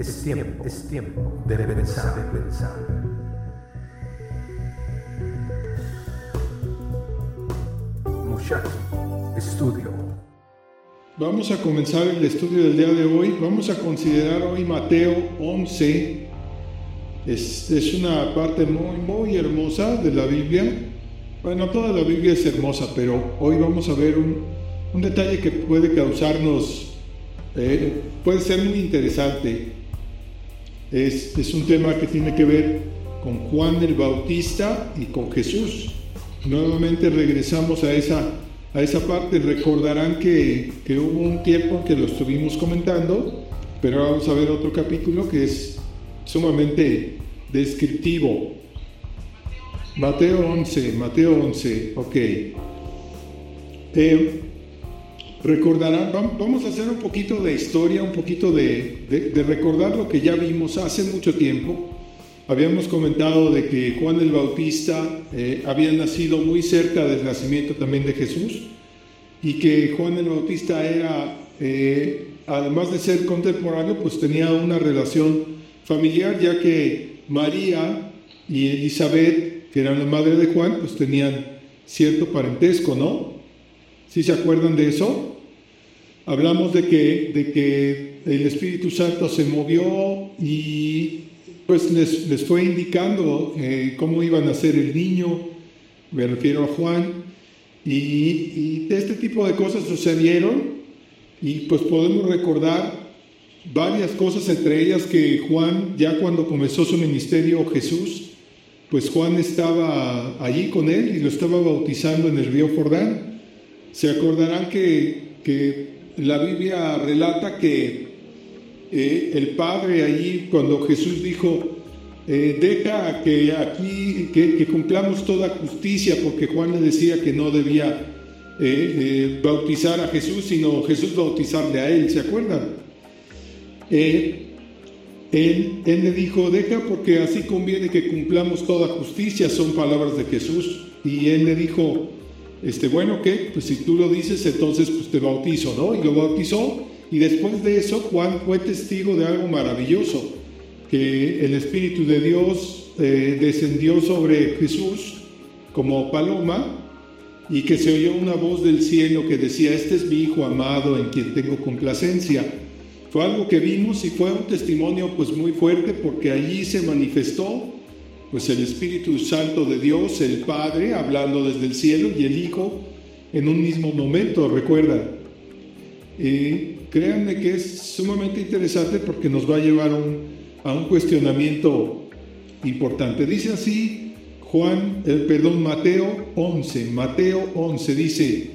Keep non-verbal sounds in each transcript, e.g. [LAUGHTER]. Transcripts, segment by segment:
es tiempo, es tiempo de pensar, de pensar. Muchacho, estudio. Vamos a comenzar el estudio del día de hoy. Vamos a considerar hoy Mateo 11. Es, es una parte muy, muy hermosa de la Biblia. Bueno, toda la Biblia es hermosa, pero hoy vamos a ver un, un detalle que puede causarnos, eh, puede ser muy interesante. Es, un tema que tiene que ver con Juan el Bautista y con Jesús. Nuevamente regresamos a esa, a esa parte. Recordarán que, que hubo un tiempo que lo estuvimos comentando, pero vamos a ver otro capítulo que es sumamente descriptivo. Mateo 11, Mateo 11, ok. Eh, recordarán, vamos a hacer un poquito de historia, un poquito de, de, recordar lo que ya vimos hace mucho tiempo. Habíamos comentado de que Juan el Bautista eh, había nacido muy cerca del nacimiento también de Jesús y que Juan el Bautista era, eh, además de ser contemporáneo, pues tenía una relación familiar, ya que María y Elizabeth, que eran la madre de Juan, pues tenían cierto parentesco, ¿no? ¿Sí se acuerdan de eso? Hablamos de que, de que el Espíritu Santo se movió y pues les, les fue indicando eh, cómo iban a ser el niño, me refiero a Juan, y, y este tipo de cosas sucedieron. Y pues podemos recordar varias cosas, entre ellas que Juan, ya cuando comenzó su ministerio Jesús, pues Juan estaba allí con él y lo estaba bautizando en el río Jordán. Se acordarán que, que la Biblia relata que eh, el Padre allí, cuando Jesús dijo, eh, deja que aquí, que, cumplamos toda justicia, porque Juan le decía que no debía eh, bautizar a Jesús, sino Jesús bautizarle a él, ¿se acuerdan? Él, él, le dijo, deja porque así conviene que cumplamos toda justicia, son palabras de Jesús. Y él le dijo, este, bueno, ¿qué? Pues si tú lo dices, entonces pues te bautizo, ¿no? Y lo bautizó. Y después de eso, Juan fue testigo de algo maravilloso, que el Espíritu de Dios eh, descendió sobre Jesús como paloma y que se oyó una voz del cielo que decía, este es mi Hijo amado en quien tengo complacencia. Fue algo que vimos y fue un testimonio pues muy fuerte porque allí se manifestó pues el Espíritu Santo de Dios, el Padre, hablando desde el cielo y el Hijo en un mismo momento, recuerdan. Y créanme que es sumamente interesante porque nos va a llevar a un cuestionamiento importante. Dice así Juan, eh, perdón, Mateo 11, Mateo 11 dice,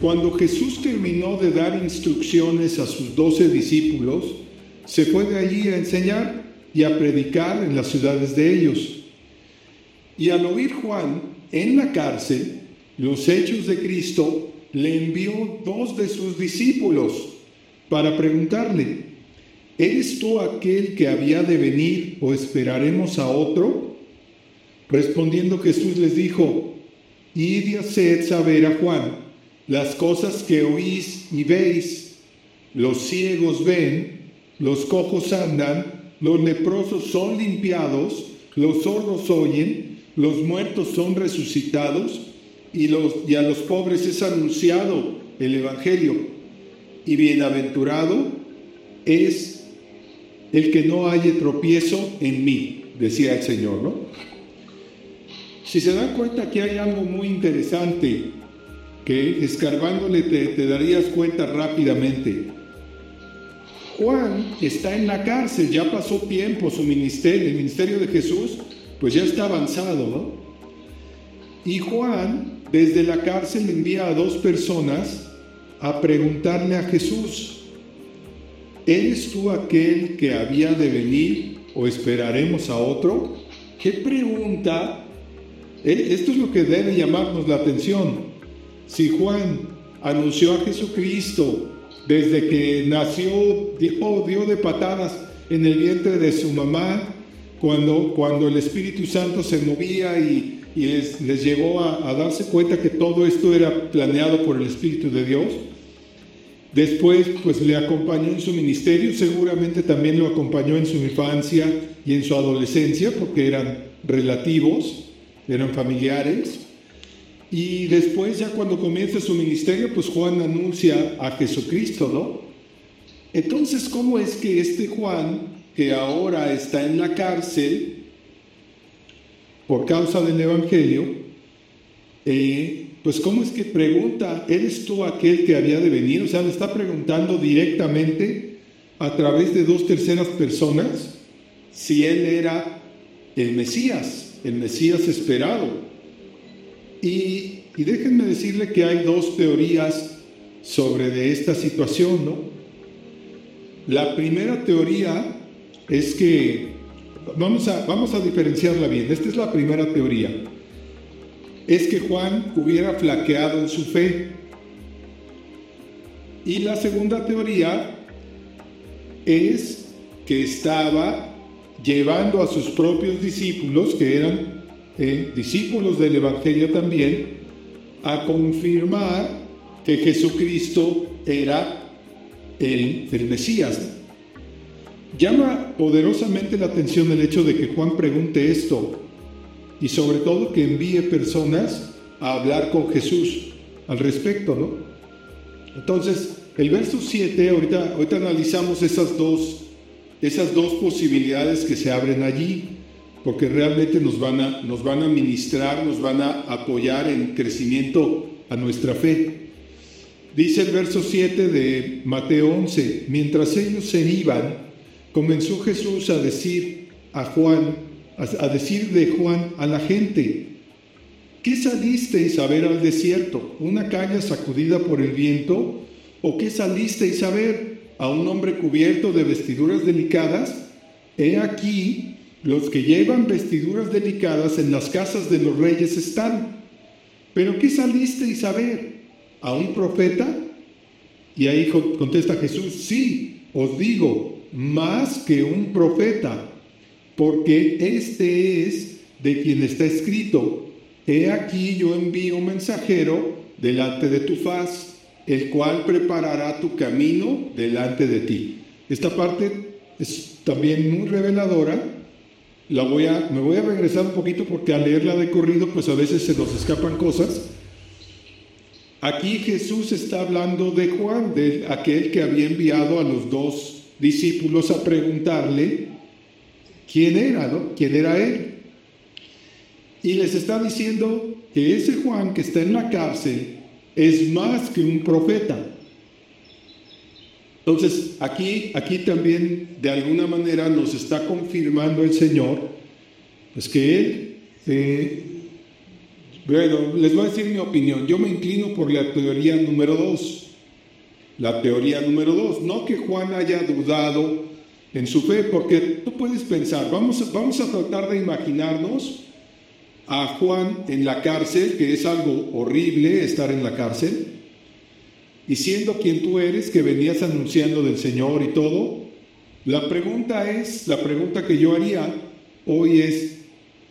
cuando Jesús terminó de dar instrucciones a sus doce discípulos, se fue de allí a enseñar y a predicar en las ciudades de ellos. Y al oír Juan en la cárcel los hechos de Cristo, le envió dos de sus discípulos para preguntarle, ¿eres tú aquel que había de venir o esperaremos a otro? Respondiendo Jesús les dijo, id y haced saber a Juan las cosas que oís y veis. Los ciegos ven, los cojos andan, los leprosos son limpiados, los sordos oyen, los muertos son resucitados y, a los pobres es anunciado el Evangelio. Y bienaventurado es el que no haya tropiezo en mí, decía el Señor, ¿no? Si se dan cuenta aquí hay algo muy interesante que escarbándole te, te darías cuenta rápidamente. Juan está en la cárcel, ya pasó tiempo su ministerio, el ministerio de Jesús, pues ya está avanzado, ¿no? Y Juan, desde la cárcel, envía a dos personas a preguntarle a Jesús, ¿eres tú aquel que había de venir o esperaremos a otro? ¿Qué pregunta? Esto es lo que debe llamarnos la atención. Si Juan anunció a Jesucristo desde que nació, dijo, dio de patadas en el vientre de su mamá, cuando, cuando el Espíritu Santo se movía y, y les, les, llevó a, a, darse cuenta que todo esto era planeado por el Espíritu de Dios. Después, pues le acompañó en su ministerio, seguramente también lo acompañó en su infancia y en su adolescencia, porque eran relativos, eran familiares. Y después, ya cuando comienza su ministerio, pues Juan anuncia a Jesucristo, ¿no? Entonces, ¿cómo es que este Juan, que ahora está en la cárcel por causa del Evangelio, eh, pues cómo es que pregunta, ¿eres tú aquel que había de venir? O sea, le está preguntando directamente a través de dos terceras personas si él era el Mesías, el Mesías esperado. Y, y déjenme decirle que hay dos teorías sobre de esta situación, ¿no? La primera teoría es que, vamos a, vamos a diferenciarla bien, esta es la primera teoría es que Juan hubiera flaqueado en su fe. Y la segunda teoría es que estaba llevando a sus propios discípulos, que eran eh, discípulos del Evangelio también, a confirmar que Jesucristo era el, el Mesías. Llama poderosamente la atención el hecho de que Juan pregunte esto, y sobre todo que envíe personas a hablar con Jesús al respecto, ¿no? Entonces, el verso 7, ahorita, ahorita analizamos esas dos, esas dos posibilidades que se abren allí, porque realmente nos van, a, nos van a ministrar, nos van a apoyar en crecimiento a nuestra fe. Dice el verso 7 de Mateo 11, mientras ellos se iban, comenzó Jesús a decir a Juan, a decir de Juan a la gente, ¿qué salisteis a ver al desierto? ¿Una caña sacudida por el viento? ¿O qué salisteis a ver? ¿A un hombre cubierto de vestiduras delicadas? He aquí, los que llevan vestiduras delicadas en las casas de los reyes están. ¿Pero qué salisteis a ver? ¿A un profeta? Y ahí contesta Jesús, sí, os digo, más que un profeta porque este es de quien está escrito, he aquí yo envío un mensajero delante de tu faz, el cual preparará tu camino delante de ti. Esta parte es también muy reveladora. La voy a, me voy a regresar un poquito porque al leerla de corrido, pues a veces se nos escapan cosas. Aquí Jesús está hablando de Juan, de aquel que había enviado a los dos discípulos a preguntarle quién era, ¿no? ¿Quién era él? Y les está diciendo que ese Juan que está en la cárcel es más que un profeta. Entonces, aquí, aquí también de alguna manera nos está confirmando el Señor, pues que Él, eh, bueno, les voy a decir mi opinión, yo me inclino por la teoría número dos, la teoría número dos, no que Juan haya dudado en su fe, porque tú puedes pensar, vamos a, vamos a tratar de imaginarnos a Juan en la cárcel, que es algo horrible estar en la cárcel, y siendo quien tú eres, que venías anunciando del Señor y todo, la pregunta es, la pregunta que yo haría hoy es,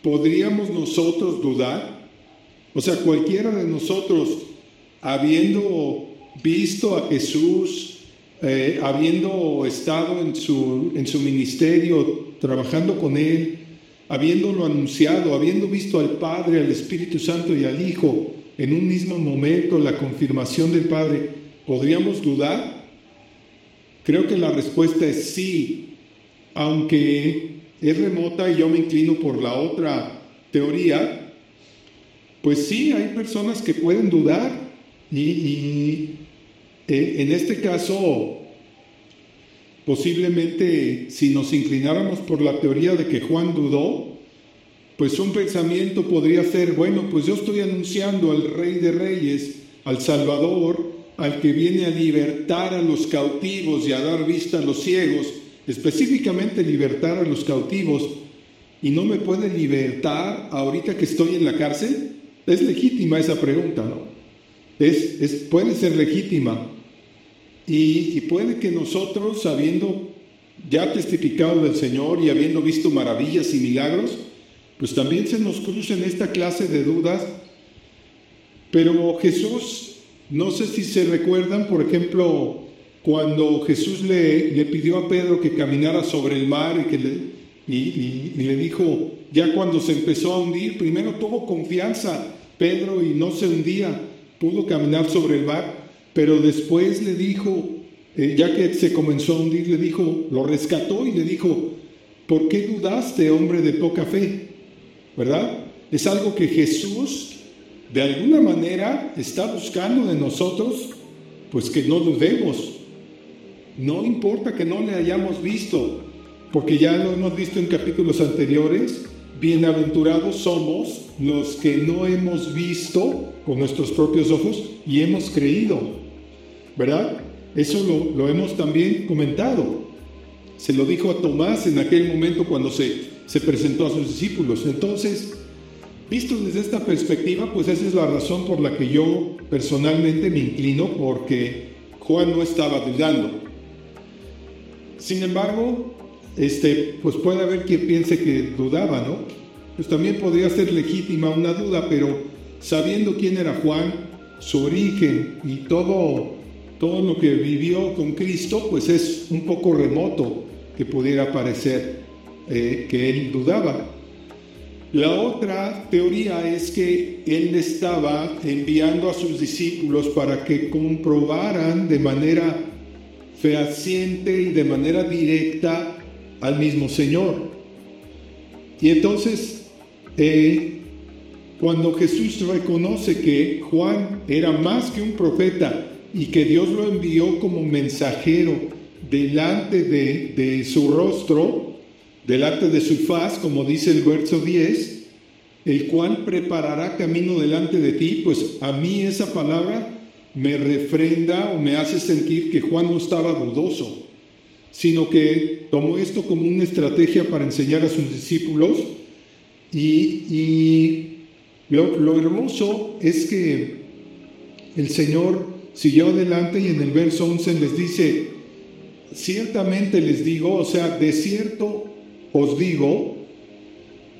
¿podríamos nosotros dudar? O sea, cualquiera de nosotros, habiendo visto a Jesús, eh, habiendo estado en su, en su ministerio, trabajando con Él, habiéndolo anunciado, habiendo visto al Padre, al Espíritu Santo y al Hijo en un mismo momento, la confirmación del Padre, ¿podríamos dudar? Creo que la respuesta es sí, aunque es remota y yo me inclino por la otra teoría, pues sí, hay personas que pueden dudar y eh, en este caso, posiblemente si nos inclináramos por la teoría de que Juan dudó, pues un pensamiento podría ser, bueno, pues yo estoy anunciando al Rey de Reyes, al Salvador, al que viene a libertar a los cautivos y a dar vista a los ciegos, específicamente libertar a los cautivos, y no me puede libertar ahorita que estoy en la cárcel. Es legítima esa pregunta, ¿no? Es, es, puede ser legítima, y, puede que nosotros, habiendo ya testificado del Señor y habiendo visto maravillas y milagros, pues también se nos crucen esta clase de dudas. Pero Jesús, no sé si se recuerdan, por ejemplo, cuando Jesús le, le pidió a Pedro que caminara sobre el mar y, que le, y, y le dijo, ya cuando se empezó a hundir, primero tuvo confianza Pedro y no se hundía, pudo caminar sobre el mar, pero después le dijo, eh, ya que se comenzó a hundir, le dijo, lo rescató y le dijo, ¿por qué dudaste, hombre de poca fe? ¿Verdad? Es algo que Jesús de alguna manera está buscando de nosotros, pues que no dudemos. No importa que no le hayamos visto, porque ya lo hemos visto en capítulos anteriores, bienaventurados somos los que no hemos visto con nuestros propios ojos y hemos creído, ¿verdad? Eso lo, lo hemos también comentado. Se lo dijo a Tomás en aquel momento cuando se, se presentó a sus discípulos. Entonces, visto desde esta perspectiva, pues esa es la razón por la que yo personalmente me inclino porque Juan no estaba dudando. Sin embargo, este, pues puede haber quien piense que dudaba, ¿no? Pues también podría ser legítima una duda, pero sabiendo quién era Juan, su origen y todo, todo lo que vivió con Cristo, pues es un poco remoto que pudiera parecer eh, que él dudaba. La otra teoría es que él estaba enviando a sus discípulos para que comprobaran de manera fehaciente y de manera directa al mismo Señor. Y entonces, eh, cuando Jesús reconoce que Juan era más que un profeta y que Dios lo envió como mensajero delante de, de su rostro, delante de su faz, como dice el verso 10, el cual preparará camino delante de ti, pues a mí esa palabra me refrenda o me hace sentir que Juan no estaba dudoso sino que tomó esto como una estrategia para enseñar a sus discípulos. Y, lo, hermoso es que el Señor siguió adelante y en el verso 11 les dice, ciertamente les digo, o sea, de cierto os digo,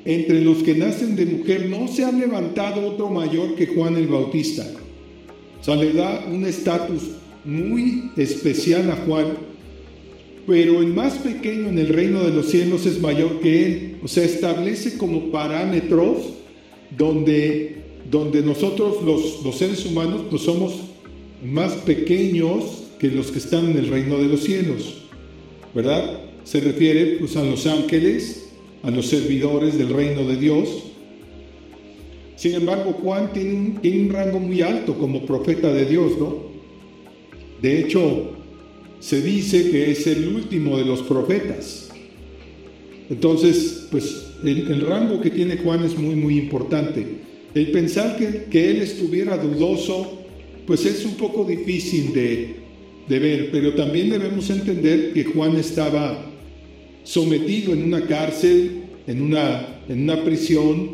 entre los que nacen de mujer no se ha levantado otro mayor que Juan el Bautista. O sea, le da un estatus muy especial a Juan pero el más pequeño en el reino de los cielos es mayor que él. O sea, establece como parámetros donde, donde nosotros los, seres humanos pues somos más pequeños que los que están en el reino de los cielos. ¿Verdad? Se refiere pues a los ángeles, a los servidores del reino de Dios. Sin embargo, Juan tiene un, rango muy alto como profeta de Dios, ¿no? De hecho, se dice que es el último de los profetas. Entonces, pues el, rango que tiene Juan es muy, muy importante. El pensar que, que, él estuviera dudoso, pues es un poco difícil de, de ver, pero también debemos entender que Juan estaba sometido en una cárcel, en una, en una prisión,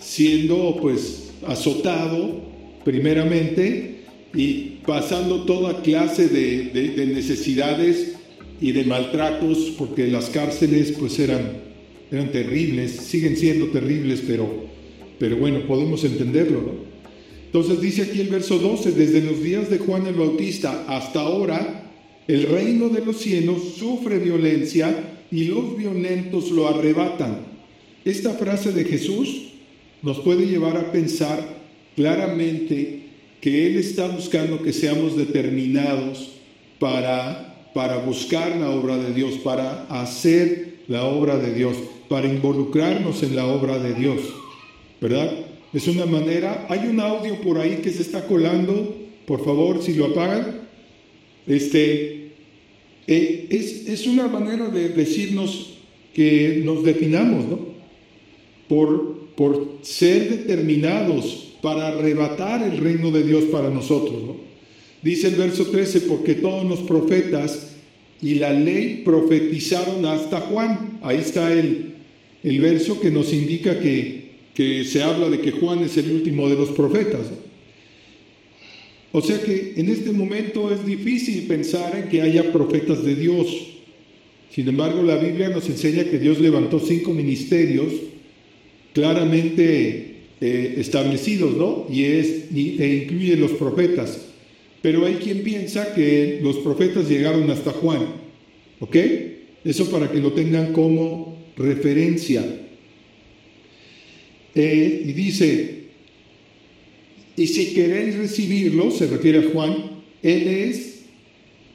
siendo pues azotado primeramente y pasando toda clase de, necesidades y de maltratos, porque las cárceles pues eran, eran terribles, siguen siendo terribles, pero, pero bueno, podemos entenderlo, ¿no? Entonces dice aquí el verso 12, desde los días de Juan el Bautista hasta ahora, el reino de los cielos sufre violencia y los violentos lo arrebatan. Esta frase de Jesús nos puede llevar a pensar claramente que Él está buscando que seamos determinados para, para buscar la obra de Dios, para hacer la obra de Dios, para involucrarnos en la obra de Dios, ¿verdad? Es una manera, hay un audio por ahí que se está colando, por favor, si lo apagan, este, eh, es, es, una manera de decirnos que nos definamos, ¿no? Por, por ser determinados para arrebatar el reino de Dios para nosotros. Dice el verso 13, porque todos los profetas y la ley profetizaron hasta Juan. Ahí está el, el verso que nos indica que, que se habla de que Juan es el último de los profetas. O sea que en este momento es difícil pensar en que haya profetas de Dios. Sin embargo, la Biblia nos enseña que Dios levantó cinco ministerios claramente eh, establecidos, ¿no? Y es, e incluye los profetas. pero hay quien piensa que los profetas llegaron hasta Juan. ¿Ok? Eso para que lo tengan como referencia. Eh, y dice, y si queréis recibirlo, se refiere a Juan, Él es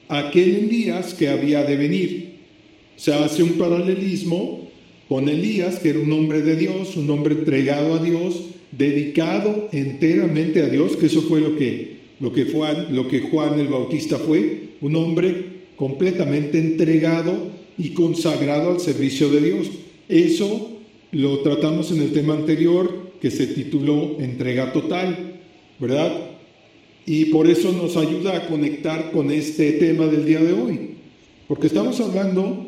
aquel Elías que había de venir. O sea, hace un paralelismo con Elías, que era un hombre de Dios, un hombre entregado a Dios, dedicado enteramente a Dios, que eso fue lo que, lo que, Juan, lo que Juan el Bautista fue, un hombre completamente entregado y consagrado al servicio de Dios. Eso lo tratamos en el tema anterior que se tituló Entrega Total. ¿verdad? Y por eso nos ayuda a conectar con este tema del día de hoy, porque estamos hablando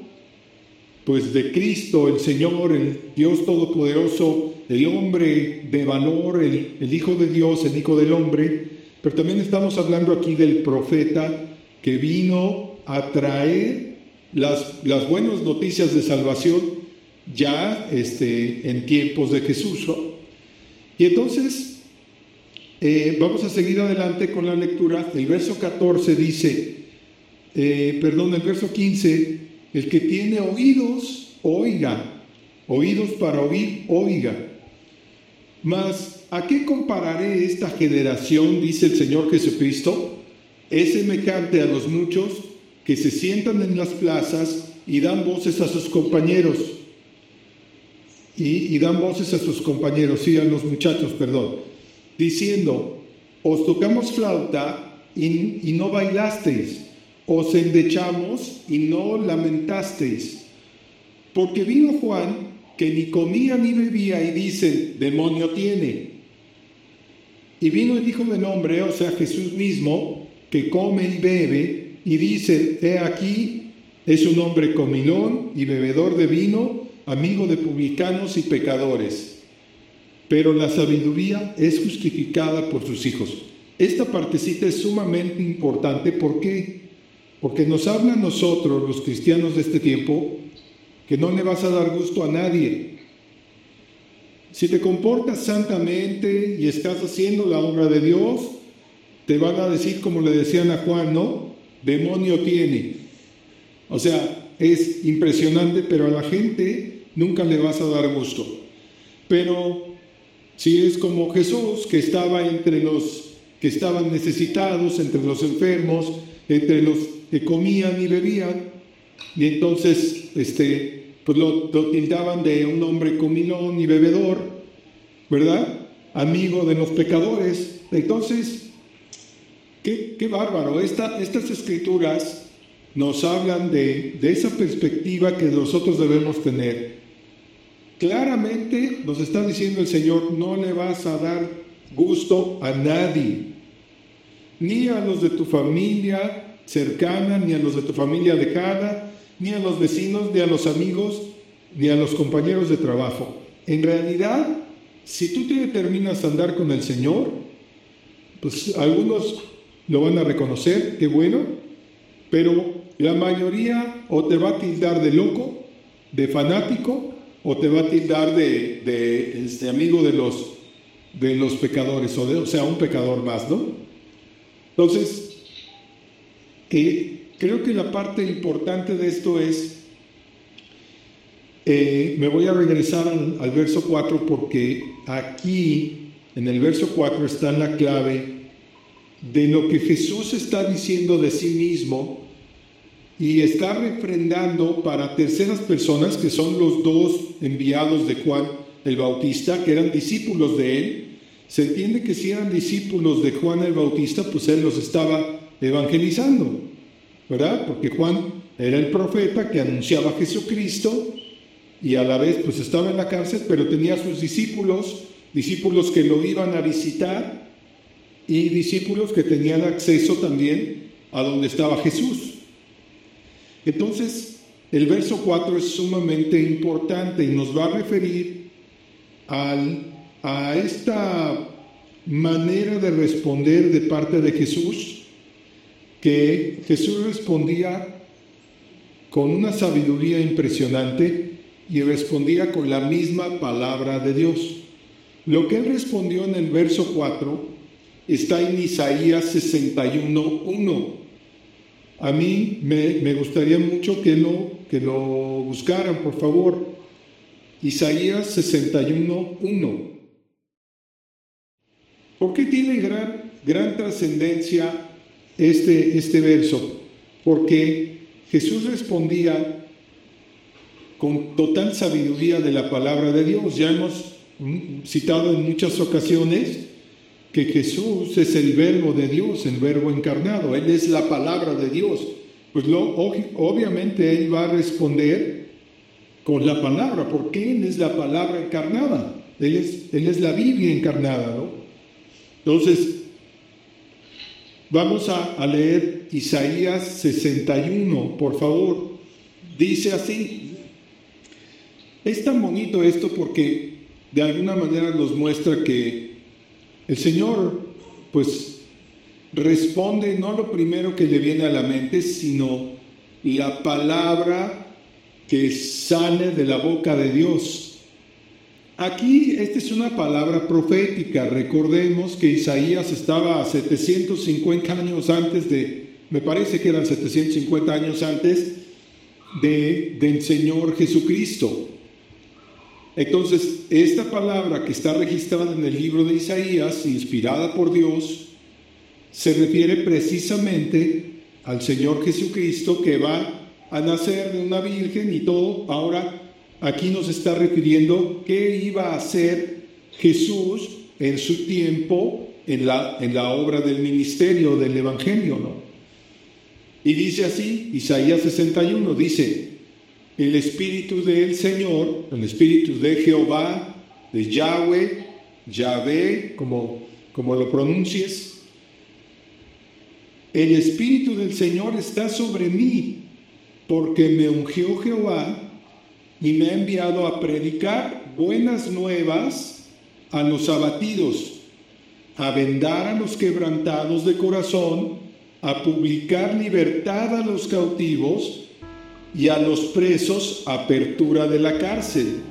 pues de Cristo, el Señor, el Dios Todopoderoso, el hombre de valor, el, el Hijo de Dios, el Hijo del Hombre, pero también estamos hablando aquí del profeta que vino a traer las, las buenas noticias de salvación ya este, en tiempos de Jesús. Y entonces eh, vamos a seguir adelante con la lectura. El verso 14 dice, eh, perdón, el verso 15, el que tiene oídos, oiga. Oídos para oír, oiga. Mas, ¿a qué compararé esta generación? Dice el Señor Jesucristo. Es semejante a los muchos que se sientan en las plazas y dan voces a sus compañeros. Y, y dan voces a sus compañeros, sí, a los muchachos, perdón diciendo, os tocamos flauta y, no bailasteis, os endechamos y no lamentasteis. Porque vino Juan que ni comía ni bebía y dice, demonio tiene. Y vino el Hijo del Hombre, o sea, Jesús mismo, que come y bebe y dice, he aquí, es un hombre comilón y bebedor de vino, amigo de publicanos y pecadores pero la sabiduría es justificada por sus hijos. Esta partecita es sumamente importante, ¿por qué? Porque nos habla a nosotros, los cristianos de este tiempo, que no le vas a dar gusto a nadie. Si te comportas santamente y estás haciendo la obra de Dios, te van a decir como le decían a Juan, ¿no? Demonio tiene. O sea, es impresionante, pero a la gente nunca le vas a dar gusto. Pero si es como Jesús que estaba entre los que estaban necesitados, entre los enfermos, entre los que comían y bebían, y entonces este, pues lo, tildaban de un hombre comilón y bebedor, ¿verdad? Amigo de los pecadores. Entonces, qué, qué bárbaro. estas escrituras nos hablan de, de esa perspectiva que nosotros debemos tener Claramente nos está diciendo el Señor, no le vas a dar gusto a nadie, ni a los de tu familia cercana, ni a los de tu familia lejana, ni a los vecinos, ni a los amigos, ni a los compañeros de trabajo. En realidad, si tú te determinas a andar con el Señor, pues algunos lo van a reconocer, qué bueno, pero la mayoría o te va a tildar de loco, de fanático, o te va a tildar de, este, amigo de los, de los pecadores, o, de, sea, un pecador más, ¿no? Entonces, creo que la parte importante de esto es, eh, me voy a regresar al, al verso 4 porque aquí, en el verso 4 está la clave de lo que Jesús está diciendo de sí mismo y está refrendando para terceras personas, que son los dos enviados de Juan el Bautista, que eran discípulos de él. Se entiende que si eran discípulos de Juan el Bautista, pues él los estaba evangelizando, ¿verdad? Porque Juan era el profeta que anunciaba a Jesucristo y a la vez pues estaba en la cárcel, pero tenía sus discípulos, discípulos que lo iban a visitar y discípulos que tenían acceso también a donde estaba Jesús. Entonces, el verso 4 es sumamente importante y nos va a referir a esta manera de responder de parte de Jesús, que Jesús respondía con una sabiduría impresionante y respondía con la misma palabra de Dios. Lo que él respondió en el verso 4 está en Isaías 61.1. A mí me, gustaría mucho que lo, que lo buscaran, por favor. Isaías 61.1. ¿Por qué tiene gran, gran trascendencia este, este verso? Porque Jesús respondía con total sabiduría de la palabra de Dios. Ya hemos citado en muchas ocasiones que Jesús es el verbo de Dios, el verbo encarnado, Él es la palabra de Dios. Pues lo, obviamente Él va a responder con la palabra, porque Él es la palabra encarnada, Él es, él es la Biblia encarnada, ¿no? Entonces, vamos a, a leer Isaías 61, por favor. Dice así, es tan bonito esto porque de alguna manera nos muestra que el Señor, pues, responde no lo primero que le viene a la mente, sino la palabra que sale de la boca de Dios. Aquí esta es una palabra profética. Recordemos que Isaías estaba a 750 años antes de, me parece que eran 750 años antes de, del Señor Jesucristo. Entonces, esta palabra que está registrada en el libro de Isaías, inspirada por Dios, se refiere precisamente al Señor Jesucristo que va a nacer de una virgen y todo. Ahora, aquí nos está refiriendo qué iba a hacer Jesús en su tiempo en la, en la obra del ministerio del Evangelio, ¿no? Y dice así, Isaías 61, dice, el Espíritu del Señor, el Espíritu de Jehová, de Yahweh, Yahvé, como, como lo pronuncies. El Espíritu del Señor está sobre mí, porque me ungió Jehová y me ha enviado a predicar buenas nuevas a los abatidos, a vendar a los quebrantados de corazón, a publicar libertad a los cautivos, y a los presos apertura de la cárcel,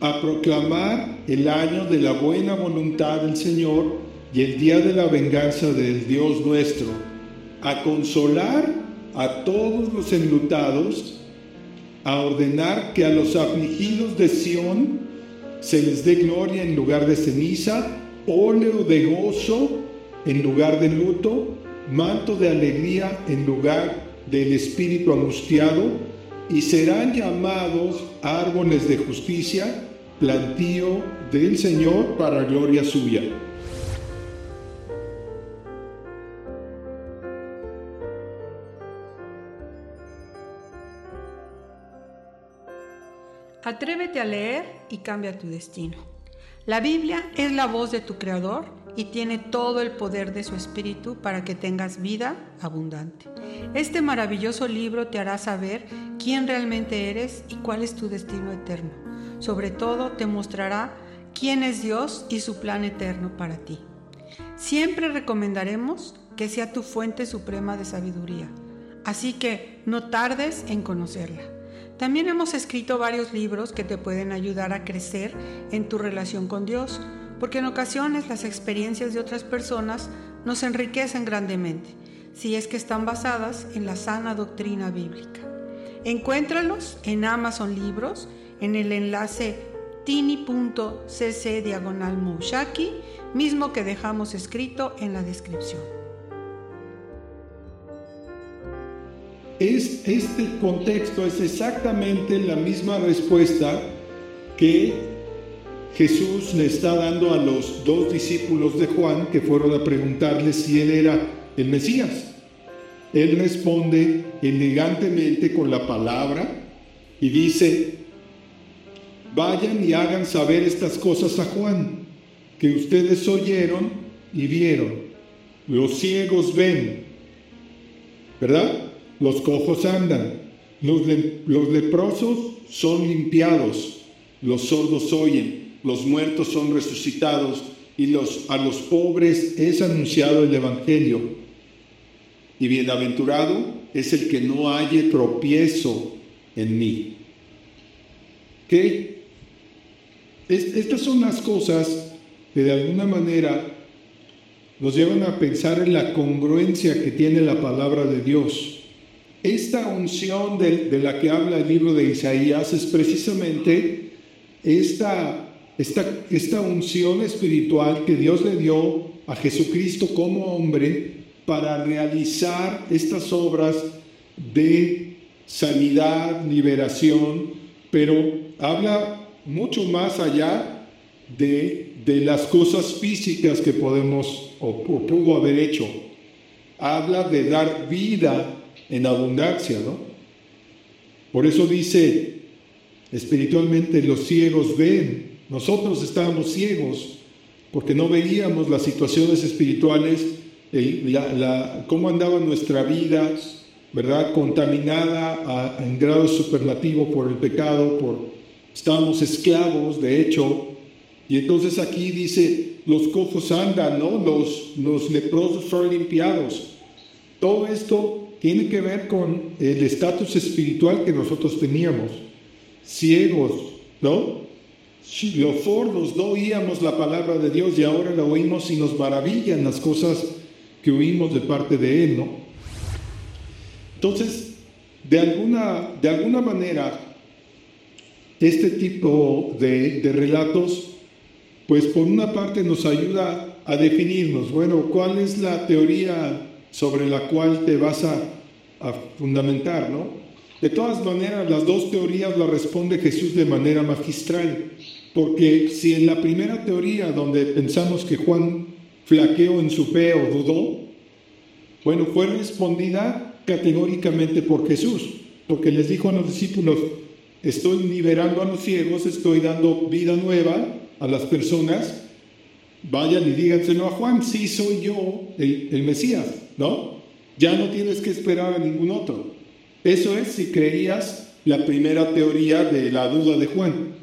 a proclamar el año de la buena voluntad del Señor y el día de la venganza del Dios nuestro, a consolar a todos los enlutados, a ordenar que a los afligidos de Sión se les dé gloria en lugar de ceniza, óleo de gozo en lugar de luto, manto de alegría en lugar del espíritu angustiado y serán llamados árboles de justicia, plantío del Señor para gloria suya. Atrévete a leer y cambia tu destino. La Biblia es la voz de tu Creador y tiene todo el poder de su Espíritu para que tengas vida abundante. Este maravilloso libro te hará saber quién realmente eres y cuál es tu destino eterno. Sobre todo te mostrará quién es Dios y su plan eterno para ti. Siempre recomendaremos que sea tu fuente suprema de sabiduría, así que no tardes en conocerla. También hemos escrito varios libros que te pueden ayudar a crecer en tu relación con Dios porque en ocasiones las experiencias de otras personas nos enriquecen grandemente, si es que están basadas en la sana doctrina bíblica. Encuéntralos en Amazon Libros, en el enlace tini.cc diagonal mismo que dejamos escrito en la descripción. Es, este contexto es exactamente la misma respuesta que Jesús le está dando a los dos discípulos de Juan que fueron a preguntarle si él era el Mesías. Él responde elegantemente con la palabra y dice, vayan y hagan saber estas cosas a Juan, que ustedes oyeron y vieron. Los ciegos ven, ¿verdad? Los cojos andan, los, los leprosos son limpiados, los sordos oyen los muertos son resucitados y los, a los pobres es anunciado el Evangelio. Y bienaventurado es el que no halle tropiezo en mí. ¿Qué? estas son las cosas que de alguna manera nos llevan a pensar en la congruencia que tiene la palabra de Dios. Esta unción de, de la que habla el libro de Isaías es precisamente esta, esta, esta unción espiritual que Dios le dio a Jesucristo como hombre para realizar estas obras de sanidad, liberación, pero habla mucho más allá de, de las cosas físicas que podemos o, pudo haber hecho. Habla de dar vida en abundancia, ¿no? Por eso dice, espiritualmente los ciegos ven. Nosotros estábamos ciegos porque no veíamos las situaciones espirituales, la, cómo andaba nuestra vida, ¿verdad? Contaminada en grado superlativo por el pecado, por estábamos esclavos, de hecho. Y entonces aquí dice, los cojos andan, ¿no? Los, los leprosos son limpiados. Todo esto tiene que ver con el estatus espiritual que nosotros teníamos. Ciegos, ¿no? Los fordos no oíamos la palabra de Dios y ahora la oímos y nos maravillan las cosas que oímos de parte de Él, ¿no? Entonces, de alguna, de alguna manera, este tipo de, relatos, pues por una parte nos ayuda a definirnos, bueno, ¿cuál es la teoría sobre la cual te vas a, a fundamentar, no? De todas maneras, las dos teorías las responde Jesús de manera magistral, porque si en la primera teoría, donde pensamos que Juan flaqueó en su fe o dudó, bueno, fue respondida categóricamente por Jesús, porque les dijo a los discípulos, estoy liberando a los ciegos, estoy dando vida nueva a las personas, vayan y díganselo a Juan, sí soy yo el, el Mesías, ¿no? Ya no tienes que esperar a ningún otro. Eso es si creías la primera teoría de la duda de Juan.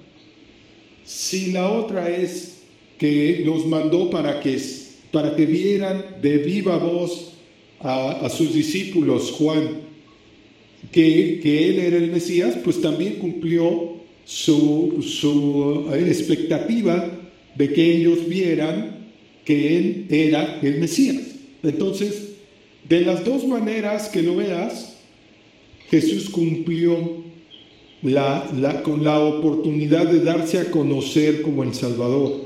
Si la otra es que los mandó para que, para que vieran de viva voz a, sus discípulos, Juan, que, que, él era el Mesías, pues también cumplió su, su eh, expectativa de que ellos vieran que él era el Mesías. Entonces, de las dos maneras que lo veas, Jesús cumplió la, la, con la oportunidad de darse a conocer como el Salvador.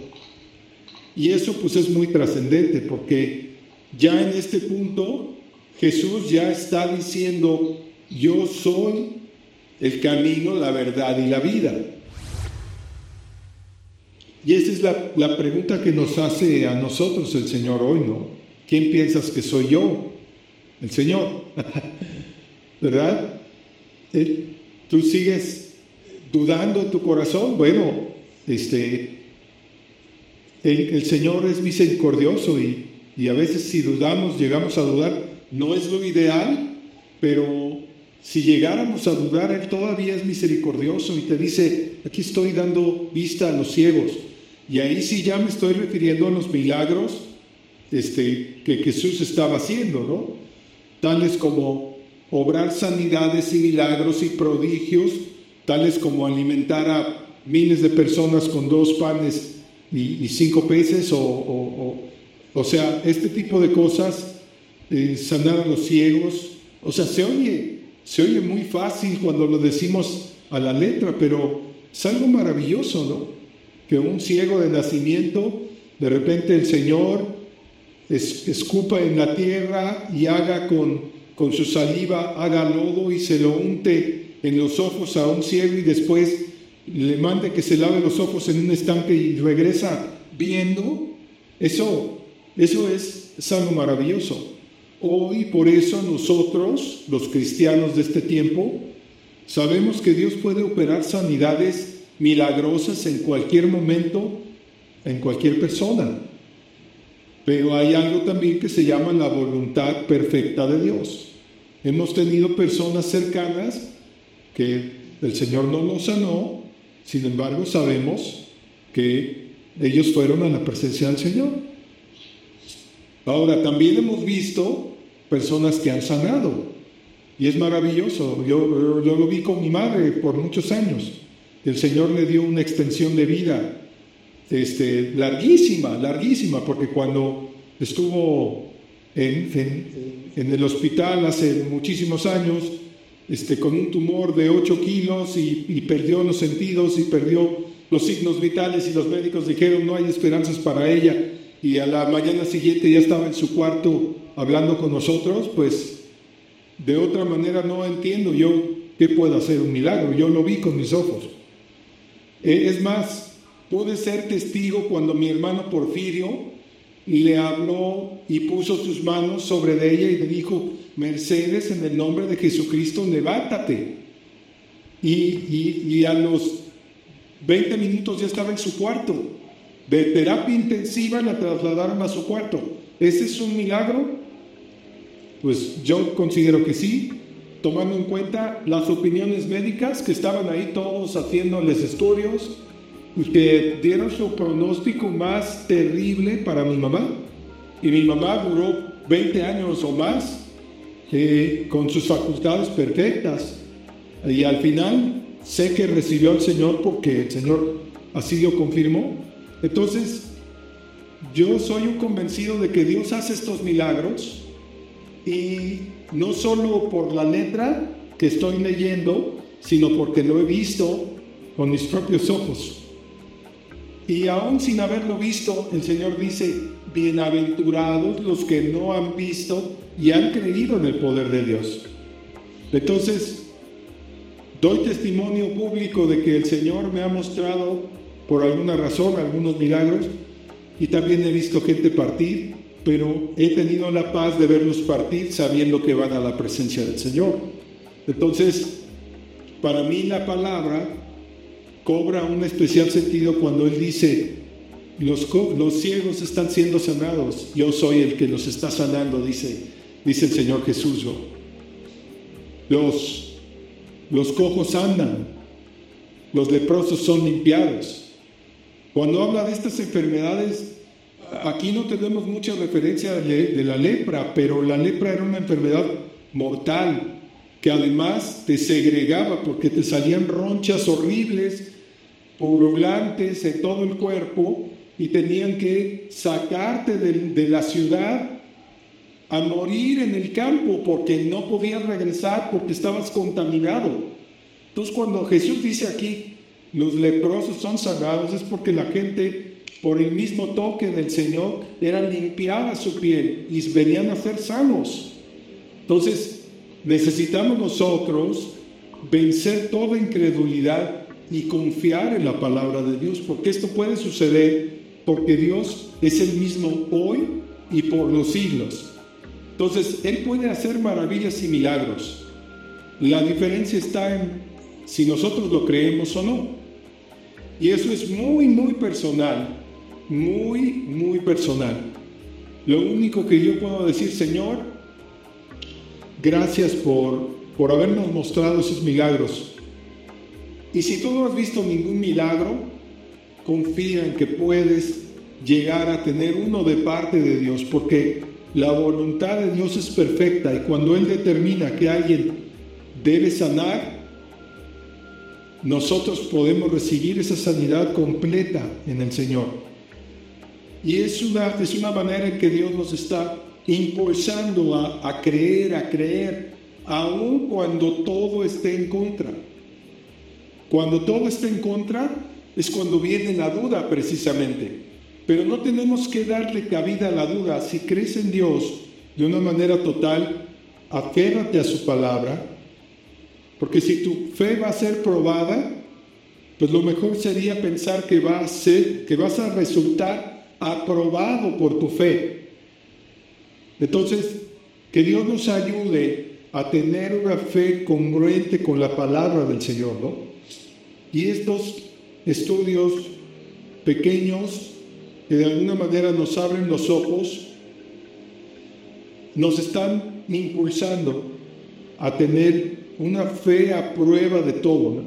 Y eso pues es muy trascendente porque ya en este punto Jesús ya está diciendo, yo soy el camino, la verdad y la vida. Y esa es la, pregunta que nos hace a nosotros el Señor hoy, ¿no? ¿Quién piensas que soy yo? El Señor, [LAUGHS] ¿verdad? ¿Tú sigues dudando en tu corazón? Bueno, este, el Señor es misericordioso y y a veces si dudamos, llegamos a dudar, no es lo ideal, pero si llegáramos a dudar, Él todavía es misericordioso y te dice, aquí estoy dando vista a los ciegos. Y ahí sí ya me estoy refiriendo a los milagros este, que Jesús estaba haciendo, ¿no? Tales como obrar sanidades y milagros y prodigios, tales como alimentar a miles de personas con dos panes y, cinco peces o o sea, este tipo de cosas, eh, sanar a los ciegos, o sea, se oye, se oye muy fácil cuando lo decimos a la letra, pero es algo maravilloso, ¿no? Que un ciego de nacimiento, de repente el Señor escupa en la tierra y haga con, con su saliva, haga lodo y se lo unte en los ojos a un ciego y después le mande que se lave los ojos en un estanque y regresa viendo. Eso eso es, algo maravilloso. Hoy por eso nosotros, los cristianos de este tiempo, sabemos que Dios puede operar sanidades milagrosas en cualquier momento, en cualquier persona. Pero hay algo también que se llama la voluntad perfecta de Dios. Hemos tenido personas cercanas que el Señor no los sanó, sin embargo sabemos que ellos fueron a la presencia del Señor. Ahora, también hemos visto personas que han sanado. Y es maravilloso. Yo, lo vi con mi madre por muchos años. El Señor le dio una extensión de vida este, larguísima, larguísima, porque cuando estuvo en, el hospital hace muchísimos años este, con un tumor de 8 kilos y, perdió los sentidos y perdió los signos vitales y los médicos dijeron no hay esperanzas para ella y a la mañana siguiente ya estaba en su cuarto hablando con nosotros, pues de otra manera no entiendo yo qué puedo hacer un milagro, yo lo vi con mis ojos. E, es más, pude ser testigo cuando mi hermano Porfirio le habló y puso sus manos sobre ella y le dijo, Mercedes, en el nombre de Jesucristo, levántate. Y, y a los 20 minutos ya estaba en su cuarto. De terapia intensiva la trasladaron a su cuarto. ¿Ese es un milagro? Pues yo considero que sí, tomando en cuenta las opiniones médicas que estaban ahí todos haciéndoles estudios, que dieron su pronóstico más terrible para mi mamá. Y mi mamá duró 20 años o más eh, con sus facultades perfectas. Y al final sé que recibió al Señor porque el Señor así lo confirmó. Entonces, yo soy un convencido de que Dios hace estos milagros y no solo por la letra que estoy leyendo, sino porque lo he visto con mis propios ojos. Y aún sin haberlo visto, el Señor dice, bienaventurados los que no han visto y han creído en el poder de Dios. Entonces, Doy testimonio público de que el Señor me ha mostrado por alguna razón algunos milagros y también he visto gente partir, pero he tenido la paz de verlos partir sabiendo que van a la presencia del Señor. Entonces, para mí la palabra cobra un especial sentido cuando Él dice, los, los ciegos están siendo sanados, yo soy el que los está sanando, dice, dice el Señor Jesús. Los los cojos andan, los leprosos son limpiados. Cuando habla de estas enfermedades, aquí no tenemos mucha referencia de la lepra, pero la lepra era una enfermedad mortal que además te segregaba porque te salían ronchas horribles, purulantes en todo el cuerpo y tenían que sacarte de, la ciudad a morir en el campo porque no podías regresar porque estabas contaminado. Entonces cuando Jesús dice aquí, los leprosos son sagrados, es porque la gente, por el mismo toque del Señor, era limpiada su piel y venían a ser sanos. Entonces necesitamos nosotros vencer toda incredulidad y confiar en la palabra de Dios, porque esto puede suceder porque Dios es el mismo hoy y por los siglos. Entonces, Él puede hacer maravillas y milagros. La diferencia está en si nosotros lo creemos o no. Y eso es muy, muy personal, muy, muy personal. Lo único que yo puedo decir, Señor, gracias por, por habernos mostrado esos milagros. Y si tú no has visto ningún milagro, confía en que puedes llegar a tener uno de parte de Dios, porque la voluntad de Dios es perfecta y cuando Él determina que alguien debe sanar, nosotros podemos recibir esa sanidad completa en el Señor. Y es una, es una manera en que Dios nos está impulsando a, creer, a creer, aun cuando todo esté en contra. Cuando todo esté en contra es cuando viene la duda precisamente. Pero no tenemos que darle cabida a la duda. Si crees en Dios de una manera total, aférrate a su palabra, porque si tu fe va a ser probada, pues lo mejor sería pensar que va a ser, que vas a resultar aprobado por tu fe. Entonces, que Dios nos ayude a tener una fe congruente con la palabra del Señor, ¿no? Y estos estudios pequeños que de alguna manera nos abren los ojos, nos están impulsando a tener una fe a prueba de todo.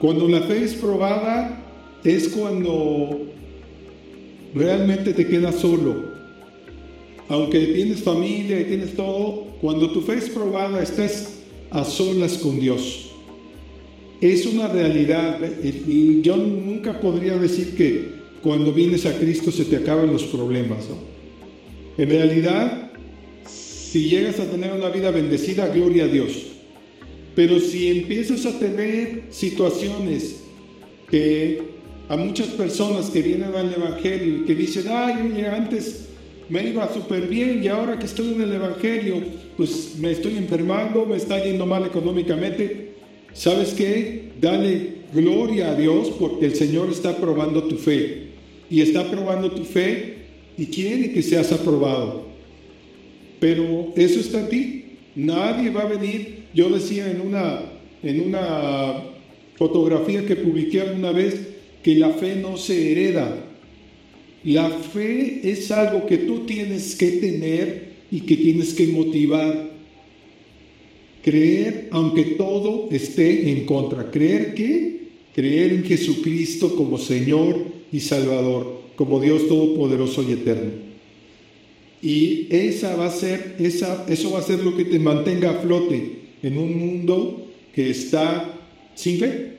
Cuando la fe es probada es cuando realmente te quedas solo. Aunque tienes familia y tienes todo, cuando tu fe es probada estás a solas con Dios. Es una realidad y yo nunca podría decir que cuando vienes a Cristo se te acaban los problemas. En realidad, si llegas a tener una vida bendecida, gloria a Dios. Pero si empiezas a tener situaciones que a muchas personas que vienen al Evangelio y que dicen, ay, antes me iba súper bien y ahora que estoy en el Evangelio, pues me estoy enfermando, me está yendo mal económicamente. ¿Sabes qué? Dale gloria a Dios porque el Señor está probando tu fe. Y está probando tu fe y quiere que seas aprobado. Pero eso está en ti. Nadie va a venir. Yo decía en una, en una fotografía que publiqué alguna vez que la fe no se hereda. La fe es algo que tú tienes que tener y que tienes que motivar. Creer aunque todo esté en contra. ¿Creer qué? Creer en Jesucristo como Señor y Salvador, como Dios Todopoderoso y Eterno. Y esa va a ser, esa, eso va a ser lo que te mantenga a flote en un mundo que está sin fe,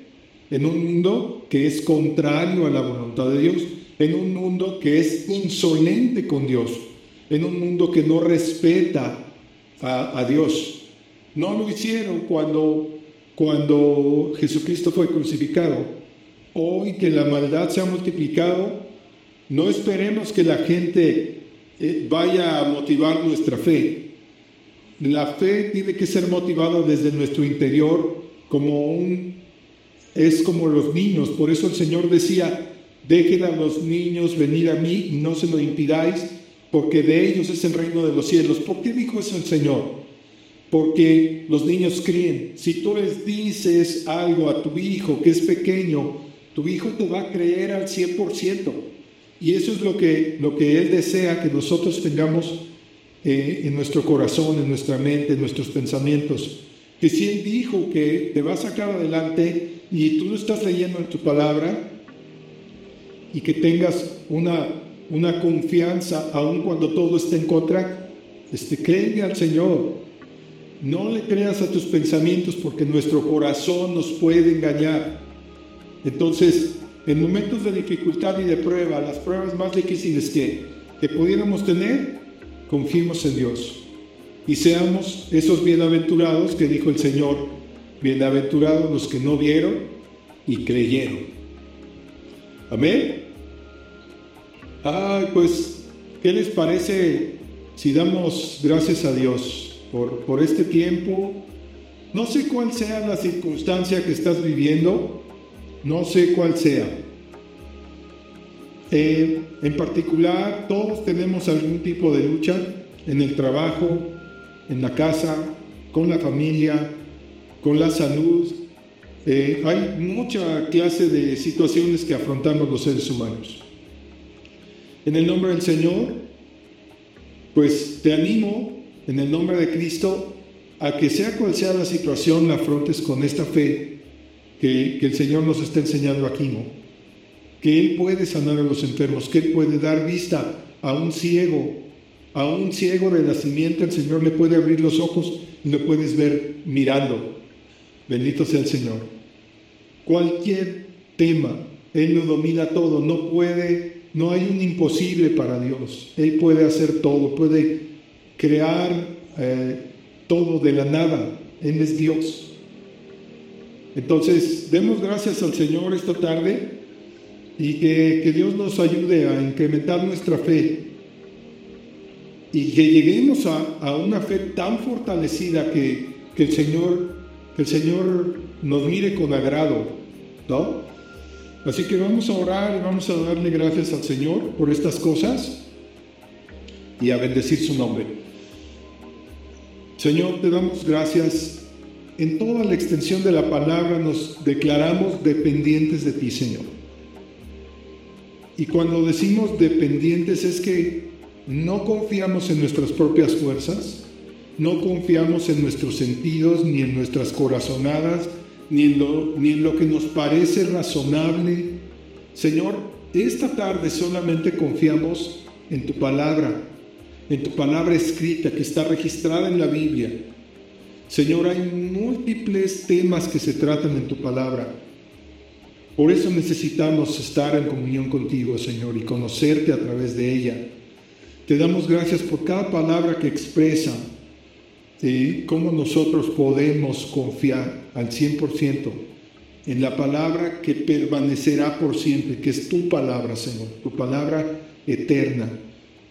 en un mundo que es contrario a la voluntad de Dios, en un mundo que es insolente con Dios, en un mundo que no respeta a, a Dios. No lo hicieron cuando, cuando Jesucristo fue crucificado. Hoy que la maldad se ha multiplicado, no esperemos que la gente eh, vaya a motivar nuestra fe. La fe tiene que ser motivada desde nuestro interior como un es como los niños, por eso el Señor decía, dejen a los niños venir a mí no se lo impidáis, porque de ellos es el reino de los cielos. ¿Por qué dijo eso el Señor? Porque los niños creen. Si tú les dices algo a tu hijo que es pequeño, tu hijo te va a creer al 100%. Y eso es lo que, lo que Él desea que nosotros tengamos eh, en nuestro corazón, en nuestra mente, en nuestros pensamientos. Que si Él dijo que te va a sacar adelante y tú lo estás leyendo en tu palabra, y que tengas una, una confianza aun cuando todo esté en contra, este, créele al Señor. No le creas a tus pensamientos porque nuestro corazón nos puede engañar. Entonces, en momentos de dificultad y de prueba, las pruebas más difíciles que, pudiéramos tener, confiemos en Dios y seamos esos bienaventurados que dijo el Señor, bienaventurados los que no vieron y creyeron. Amén. Ay, pues, ¿qué les parece si damos gracias a Dios por, por este tiempo? No sé cuál sea la circunstancia que estás viviendo, no sé cuál sea. Eh, en particular, todos tenemos algún tipo de lucha en el trabajo, en la casa, con la familia, con la salud. Eh, hay mucha clase de situaciones que afrontamos los seres humanos. En el nombre del Señor, pues te animo, en el nombre de Cristo, a que sea cual sea la situación, la afrontes con esta fe que, el Señor nos está enseñando aquí, ¿no? Que Él puede sanar a los enfermos, que Él puede dar vista a un ciego, a un ciego de nacimiento, el Señor le puede abrir los ojos y lo puedes ver mirando. Bendito sea el Señor. Cualquier tema, Él lo domina todo, no puede, no hay un imposible para Dios. Él puede hacer todo, puede crear eh, todo de la nada. Él es Dios. Entonces, demos gracias al Señor esta tarde y que, Dios nos ayude a incrementar nuestra fe y que lleguemos a, una fe tan fortalecida que, el Señor, que el Señor nos mire con agrado, ¿no? Así que vamos a orar y vamos a darle gracias al Señor por estas cosas y a bendecir su nombre. Señor, te damos gracias en toda la extensión de la palabra nos declaramos dependientes de ti, Señor. Y cuando decimos dependientes es que no confiamos en nuestras propias fuerzas, no confiamos en nuestros sentidos, ni en nuestras corazonadas, ni en lo, ni en lo que nos parece razonable. Señor, esta tarde solamente confiamos en tu palabra, en tu palabra escrita que está registrada en la Biblia Señor, hay múltiples temas que se tratan en tu palabra. Por eso necesitamos estar en comunión contigo, Señor, y conocerte a través de ella. Te damos gracias por cada palabra que expresa y cómo nosotros podemos confiar al 100% en la palabra que permanecerá por siempre, que es tu palabra, Señor, tu palabra eterna,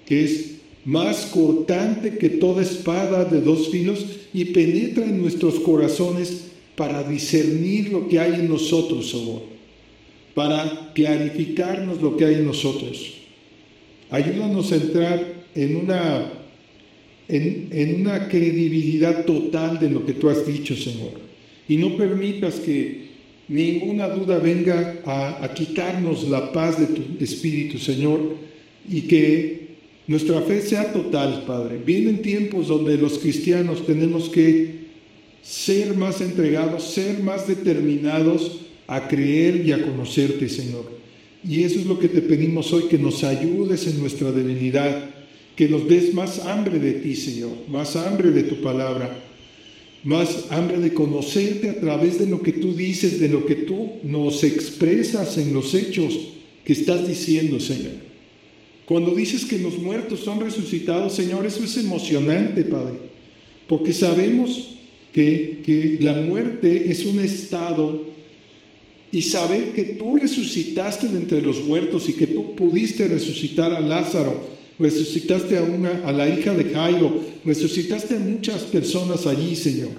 que es más cortante que toda espada de dos filos y penetra en nuestros corazones para discernir lo que hay en nosotros, Señor, para clarificarnos lo que hay en nosotros. Ayúdanos a entrar en una, en, en una credibilidad total de lo que tú has dicho, Señor. Y no permitas que ninguna duda venga a, a quitarnos la paz de tu Espíritu, Señor, y que nuestra fe sea total, Padre. Vienen tiempos donde los cristianos tenemos que ser más entregados, ser más determinados a creer y a conocerte, Señor. Y eso es lo que te pedimos hoy, que nos ayudes en nuestra debilidad, que nos des más hambre de ti, Señor, más hambre de tu palabra, más hambre de conocerte a través de lo que tú dices, de lo que tú nos expresas en los hechos que estás diciendo, Señor. Cuando dices que los muertos son resucitados, Señor, eso es emocionante, Padre, porque sabemos que, que la muerte es un estado y saber que tú resucitaste de entre los muertos y que tú pudiste resucitar a Lázaro, resucitaste a, una, a la hija de Jairo, resucitaste a muchas personas allí, Señor.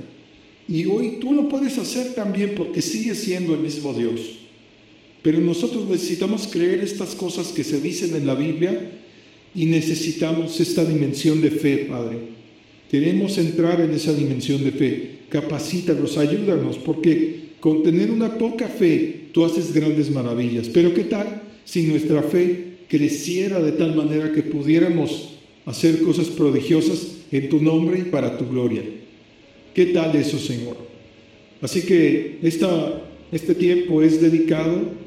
Y hoy tú lo puedes hacer también porque sigues siendo el mismo Dios. Pero nosotros necesitamos creer estas cosas que se dicen en la Biblia y necesitamos esta dimensión de fe, Padre. Queremos entrar en esa dimensión de fe. Capacítanos, ayúdanos, porque con tener una poca fe tú haces grandes maravillas. Pero ¿qué tal si nuestra fe creciera de tal manera que pudiéramos hacer cosas prodigiosas en tu nombre y para tu gloria? ¿Qué tal eso, Señor? Así que esta, este tiempo es dedicado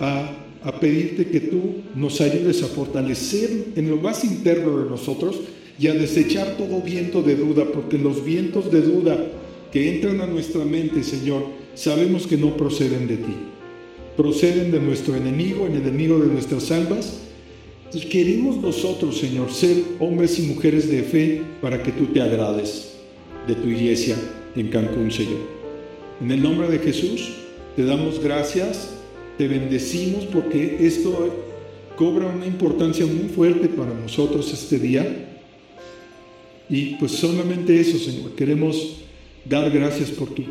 a, pedirte que tú nos ayudes a fortalecer en lo más interno de nosotros y a desechar todo viento de duda, porque los vientos de duda que entran a nuestra mente, Señor, sabemos que no proceden de ti. Proceden de nuestro enemigo, el enemigo de nuestras almas. Y queremos nosotros, Señor, ser hombres y mujeres de fe para que tú te agrades de tu iglesia en Cancún, Señor. En el nombre de Jesús, te damos gracias te bendecimos porque esto cobra una importancia muy fuerte para nosotros este día. Y pues solamente eso, Señor. Queremos dar gracias por tu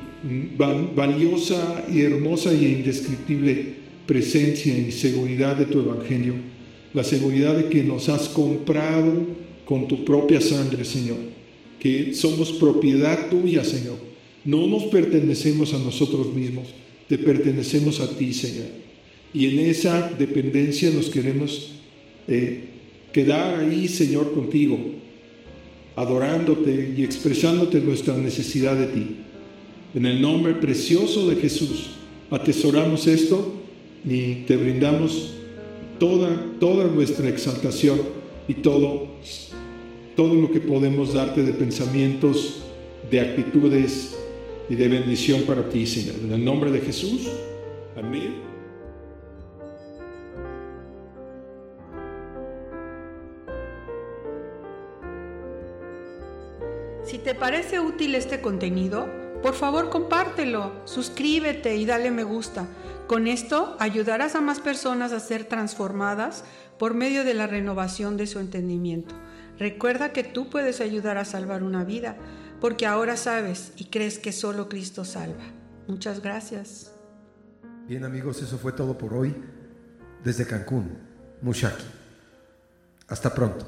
valiosa y hermosa y indescriptible presencia y seguridad de tu Evangelio. La seguridad de que nos has comprado con tu propia sangre, Señor. Que somos propiedad tuya, Señor. No nos pertenecemos a nosotros mismos te pertenecemos a ti, Señor. Y en esa dependencia nos queremos eh, quedar ahí, Señor, contigo, adorándote y expresándote nuestra necesidad de ti. En el nombre precioso de Jesús, atesoramos esto y te brindamos toda, toda nuestra exaltación y todo, todo lo que podemos darte de pensamientos, de actitudes, y de bendición para ti, Señor. En el nombre de Jesús. Amén. Si te parece útil este contenido, por favor compártelo, suscríbete y dale me gusta. Con esto ayudarás a más personas a ser transformadas por medio de la renovación de su entendimiento. Recuerda que tú puedes ayudar a salvar una vida porque ahora sabes y crees que solo Cristo salva. Muchas gracias. Bien amigos, eso fue todo por hoy desde Cancún, Mushaki. Hasta pronto.